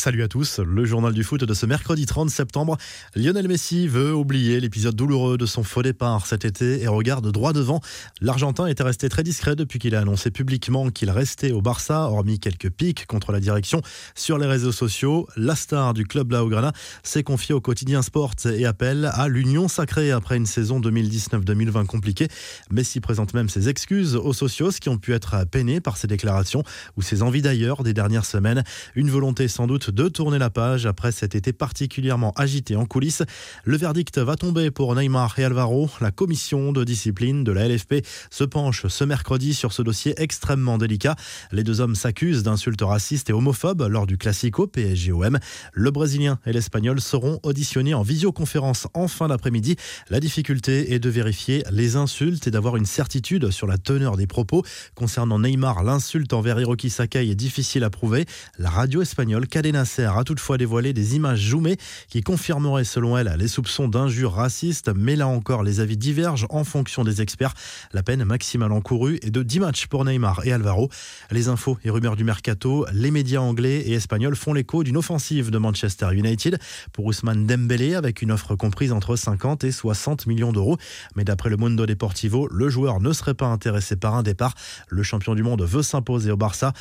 Salut à tous, le journal du foot de ce mercredi 30 septembre. Lionel Messi veut oublier l'épisode douloureux de son faux départ cet été et regarde droit devant. L'Argentin était resté très discret depuis qu'il a annoncé publiquement qu'il restait au Barça, hormis quelques pics contre la direction sur les réseaux sociaux. La star du club Blaugrana s'est confié au quotidien Sport et appelle à l'union sacrée après une saison 2019-2020 compliquée. Messi présente même ses excuses aux socios qui ont pu être peinés par ses déclarations ou ses envies d'ailleurs des dernières semaines. Une volonté sans doute de tourner la page après cet été particulièrement agité en coulisses. Le verdict va tomber pour Neymar et Alvaro. La commission de discipline de la LFP se penche ce mercredi sur ce dossier extrêmement délicat. Les deux hommes s'accusent d'insultes racistes et homophobes lors du Classico PSGOM. Le Brésilien et l'Espagnol seront auditionnés en visioconférence en fin d'après-midi. La difficulté est de vérifier les insultes et d'avoir une certitude sur la teneur des propos. Concernant Neymar, l'insulte envers Hiroki Sakai est difficile à prouver. La radio espagnole Cadena a toutefois dévoilé des images zoomées qui confirmeraient selon elle les soupçons d'injures racistes, mais là encore les avis divergent en fonction des experts. La peine maximale encourue est de 10 matchs pour Neymar et Alvaro. Les infos et rumeurs du mercato, les médias anglais et espagnols font l'écho d'une offensive de Manchester United pour Ousmane Dembélé avec une offre comprise entre 50 et 60 millions d'euros. Mais d'après le Mundo Deportivo, le joueur ne serait pas intéressé par un départ. Le champion du monde veut s'imposer au Barça.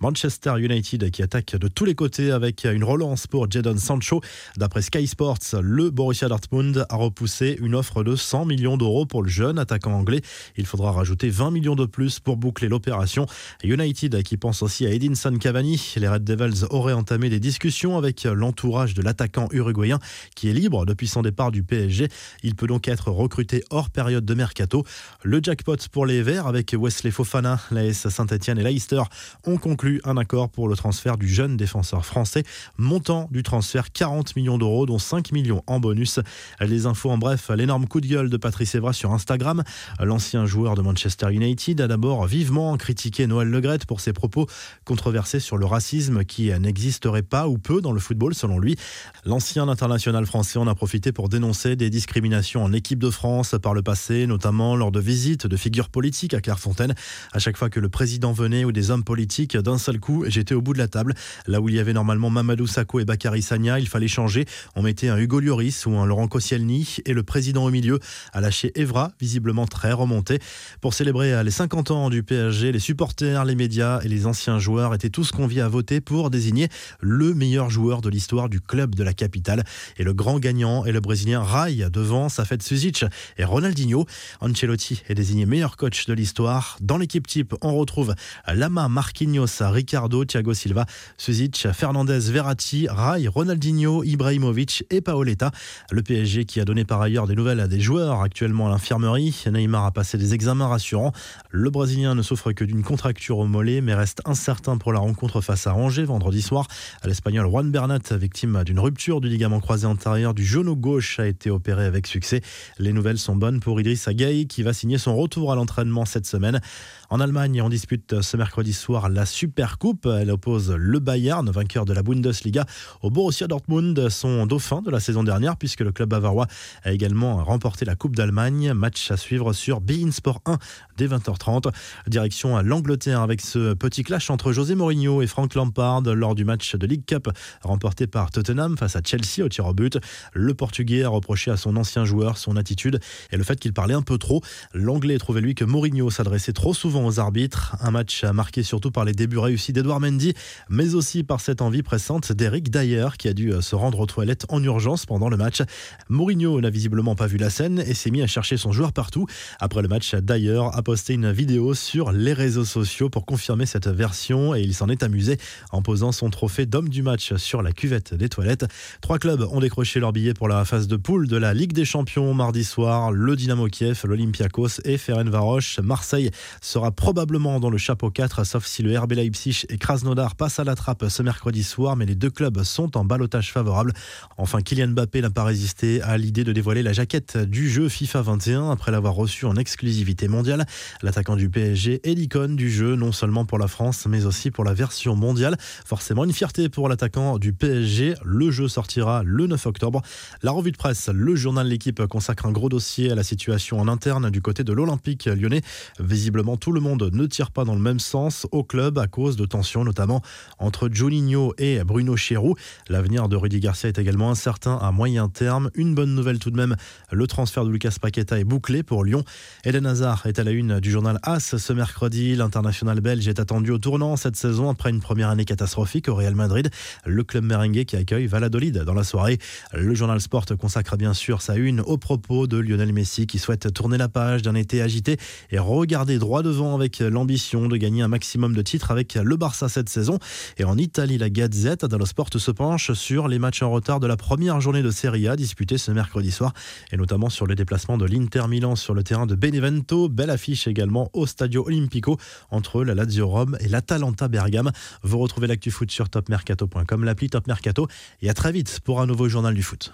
Manchester United qui attaque de tous les côtés avec avec une relance pour Jadon Sancho. D'après Sky Sports, le Borussia Dortmund a repoussé une offre de 100 millions d'euros pour le jeune attaquant anglais. Il faudra rajouter 20 millions de plus pour boucler l'opération. United qui pense aussi à Edinson Cavani. Les Red Devils auraient entamé des discussions avec l'entourage de l'attaquant uruguayen qui est libre depuis son départ du PSG. Il peut donc être recruté hors période de mercato. Le jackpot pour les Verts avec Wesley Fofana, l'AS Saint-Etienne et Leicester ont conclu un accord pour le transfert du jeune défenseur français. Montant du transfert 40 millions d'euros, dont 5 millions en bonus. Les infos en bref, l'énorme coup de gueule de Patrice Evra sur Instagram. L'ancien joueur de Manchester United a d'abord vivement critiqué Noël Legrette pour ses propos controversés sur le racisme qui n'existerait pas ou peu dans le football selon lui. L'ancien international français en a profité pour dénoncer des discriminations en équipe de France par le passé, notamment lors de visites de figures politiques à Clairefontaine. À chaque fois que le président venait ou des hommes politiques, d'un seul coup, j'étais au bout de la table, là où il y avait normalement Mamadou Sakho et Bakary Sagna. Il fallait changer. On mettait un Hugo Lloris ou un Laurent Koscielny et le président au milieu a lâché Evra, visiblement très remonté. Pour célébrer les 50 ans du PSG, les supporters, les médias et les anciens joueurs étaient tous conviés à voter pour désigner le meilleur joueur de l'histoire du club de la capitale. Et le grand gagnant est le Brésilien Rai devant Safet Suzic et Ronaldinho. Ancelotti est désigné meilleur coach de l'histoire. Dans l'équipe type, on retrouve Lama, Marquinhos, Ricardo, Thiago Silva, Suzic, Fernandez, Verratti, Rai, Ronaldinho, Ibrahimovic et Paoletta. Le PSG qui a donné par ailleurs des nouvelles à des joueurs actuellement à l'infirmerie. Neymar a passé des examens rassurants. Le Brésilien ne souffre que d'une contracture au mollet mais reste incertain pour la rencontre face à Angers vendredi soir. L'Espagnol Juan Bernat, victime d'une rupture du ligament croisé antérieur du genou gauche, a été opéré avec succès. Les nouvelles sont bonnes pour Idriss Gueye qui va signer son retour à l'entraînement cette semaine. En Allemagne, on dispute ce mercredi soir la Super Coupe. Elle oppose le Bayern, vainqueur de la Bundesliga au Borussia Dortmund, son dauphin de la saison dernière, puisque le club bavarois a également remporté la Coupe d'Allemagne. Match à suivre sur Bein Sport 1 dès 20h30. Direction à l'Angleterre avec ce petit clash entre José Mourinho et Frank Lampard lors du match de League Cup remporté par Tottenham face à Chelsea au tir au but. Le Portugais a reproché à son ancien joueur son attitude et le fait qu'il parlait un peu trop. L'Anglais trouvait lui que Mourinho s'adressait trop souvent aux arbitres. Un match marqué surtout par les débuts réussis d'Edouard Mendy, mais aussi par cette envie d'Eric Dyer qui a dû euh, se rendre aux toilettes en urgence pendant le match. Mourinho n'a visiblement pas vu la scène et s'est mis à chercher son joueur partout. Après le match, Dyer a posté une vidéo sur les réseaux sociaux pour confirmer cette version et il s'en est amusé en posant son trophée d'homme du match sur la cuvette des toilettes. Trois clubs ont décroché leur billet pour la phase de poule de la Ligue des Champions mardi soir. Le Dynamo Kiev, l'Olympiakos et Ferencvaros. Marseille sera probablement dans le chapeau 4 sauf si le RB Leipzig et Krasnodar passent à la trappe ce mercredi soir mais les deux clubs sont en balotage favorable. Enfin, Kylian Mbappé n'a pas résisté à l'idée de dévoiler la jaquette du jeu FIFA 21 après l'avoir reçu en exclusivité mondiale. L'attaquant du PSG est l'icône du jeu, non seulement pour la France, mais aussi pour la version mondiale. Forcément, une fierté pour l'attaquant du PSG. Le jeu sortira le 9 octobre. La revue de presse, le journal de l'équipe consacre un gros dossier à la situation en interne du côté de l'Olympique lyonnais. Visiblement, tout le monde ne tire pas dans le même sens au club à cause de tensions, notamment entre Juninho et Bruno Chéroux. L'avenir de Rudy Garcia est également incertain à moyen terme. Une bonne nouvelle tout de même, le transfert de Lucas Paqueta est bouclé pour Lyon. Eden Hazard est à la une du journal AS ce mercredi. L'international belge est attendu au tournant cette saison après une première année catastrophique au Real Madrid. Le club merengue qui accueille Valladolid dans la soirée. Le journal Sport consacre bien sûr sa une au propos de Lionel Messi qui souhaite tourner la page d'un été agité et regarder droit devant avec l'ambition de gagner un maximum de titres avec le Barça cette saison. Et en Italie, la Gazette dello Sport se penche sur les matchs en retard de la première journée de Serie A disputée ce mercredi soir et notamment sur le déplacement de l'Inter Milan sur le terrain de Benevento. Belle affiche également au Stadio Olimpico entre la Lazio Rome et l'Atalanta Bergame. Vous retrouvez l'actu foot sur topmercato.com, l'appli Top Mercato et à très vite pour un nouveau journal du foot.